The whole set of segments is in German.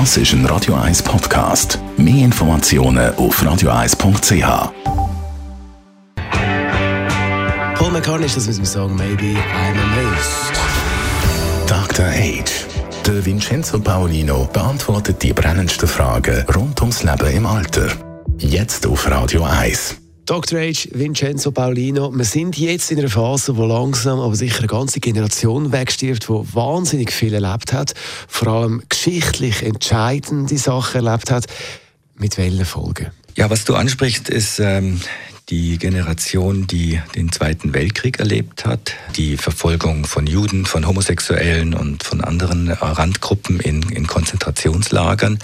Das ist ein Radio 1 Podcast. Mehr Informationen auf radio1.ch. Paul McCartney ist das mit dem Song Maybe I'm Amazed. Dr. Age. Der Vincenzo Paolino beantwortet die brennendsten Fragen rund ums Leben im Alter. Jetzt auf Radio 1. Dr. Age, Vincenzo Paulino, wir sind jetzt in einer Phase, wo langsam aber sicher eine ganze Generation wegstirbt, die wahnsinnig viel erlebt hat, vor allem geschichtlich entscheidende Sachen erlebt hat. Mit welchen Folgen? Ja, was du ansprichst, ist ähm, die Generation, die den Zweiten Weltkrieg erlebt hat, die Verfolgung von Juden, von Homosexuellen und von anderen Randgruppen in, in Konzentrationslagern.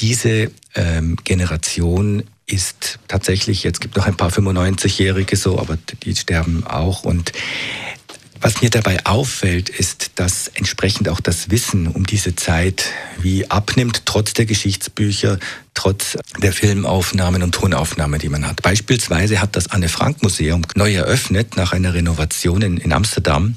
Diese ähm, Generation ist tatsächlich, jetzt gibt noch ein paar 95-Jährige so, aber die sterben auch und was mir dabei auffällt, ist, dass entsprechend auch das Wissen um diese Zeit wie abnimmt, trotz der Geschichtsbücher, trotz der Filmaufnahmen und Tonaufnahmen, die man hat. Beispielsweise hat das Anne Frank Museum neu eröffnet nach einer Renovation in, in Amsterdam.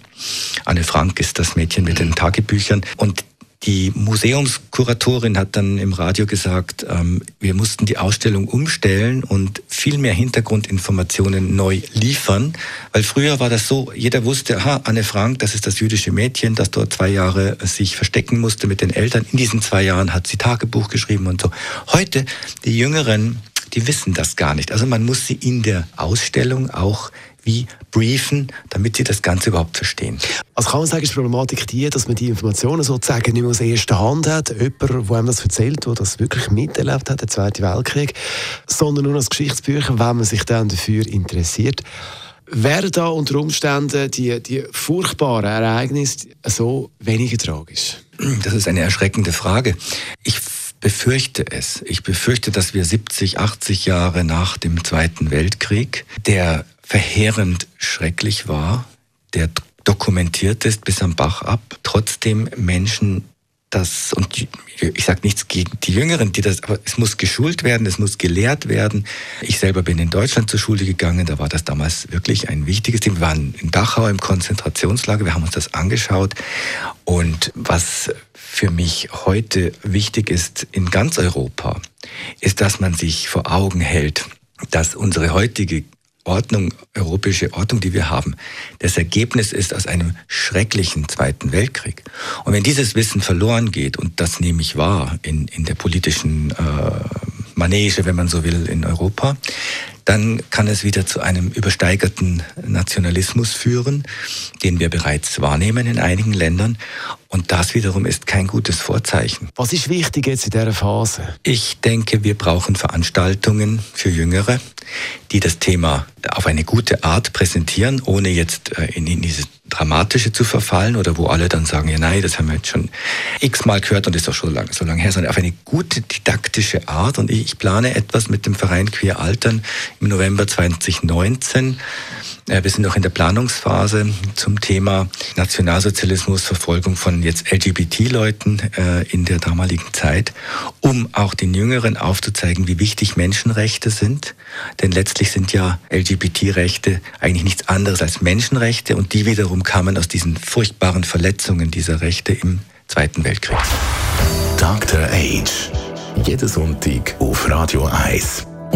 Anne Frank ist das Mädchen mit den Tagebüchern und die Museumskuratorin hat dann im Radio gesagt, ähm, wir mussten die Ausstellung umstellen und viel mehr Hintergrundinformationen neu liefern, weil früher war das so, jeder wusste, aha, Anne Frank, das ist das jüdische Mädchen, das dort zwei Jahre sich verstecken musste mit den Eltern. In diesen zwei Jahren hat sie Tagebuch geschrieben und so. Heute, die Jüngeren, die wissen das gar nicht. Also man muss sie in der Ausstellung auch wie briefen, damit sie das Ganze überhaupt verstehen. Also kann man sagen, ist die Problematik die, dass man die Informationen sozusagen nicht mehr aus erster Hand hat, jemand, der einem das erzählt, der das wirklich miterlebt hat, der Zweite Weltkrieg, sondern nur als Geschichtsbücher, wenn man sich dann dafür interessiert. Wären da unter Umständen die, die furchtbaren Ereignisse so weniger tragisch? Das ist eine erschreckende Frage. Ich befürchte es. Ich befürchte, dass wir 70, 80 Jahre nach dem Zweiten Weltkrieg, der verheerend schrecklich war, der dokumentiert ist bis am Bach ab, trotzdem Menschen das, und ich sage nichts gegen die Jüngeren, die das, aber es muss geschult werden, es muss gelehrt werden. Ich selber bin in Deutschland zur Schule gegangen, da war das damals wirklich ein wichtiges Thema. Wir waren in Dachau im Konzentrationslager, wir haben uns das angeschaut. Und was für mich heute wichtig ist in ganz Europa, ist, dass man sich vor Augen hält, dass unsere heutige Ordnung, europäische Ordnung, die wir haben, das Ergebnis ist aus einem schrecklichen Zweiten Weltkrieg. Und wenn dieses Wissen verloren geht, und das nehme ich wahr in, in der politischen äh, Manege, wenn man so will, in Europa, dann kann es wieder zu einem übersteigerten Nationalismus führen, den wir bereits wahrnehmen in einigen Ländern. Und das wiederum ist kein gutes Vorzeichen. Was ist wichtig jetzt in dieser Phase? Ich denke, wir brauchen Veranstaltungen für Jüngere, die das Thema auf eine gute Art präsentieren, ohne jetzt äh, in, in diese Dramatische zu verfallen oder wo alle dann sagen, ja nein, das haben wir jetzt schon x-mal gehört und ist doch schon lang, so lange her, sondern auf eine gute didaktische Art. Und ich plane etwas mit dem Verein Queer Altern im November 2019 äh, wir sind noch in der Planungsphase zum Thema Nationalsozialismus, Verfolgung von jetzt LGBT-Leuten äh, in der damaligen Zeit, um auch den Jüngeren aufzuzeigen, wie wichtig Menschenrechte sind. Denn letztlich sind ja LGBT-Rechte eigentlich nichts anderes als Menschenrechte und die wiederum kamen aus diesen furchtbaren Verletzungen dieser Rechte im Zweiten Weltkrieg. Dr. Age. Jeden Sonntag auf Radio 1.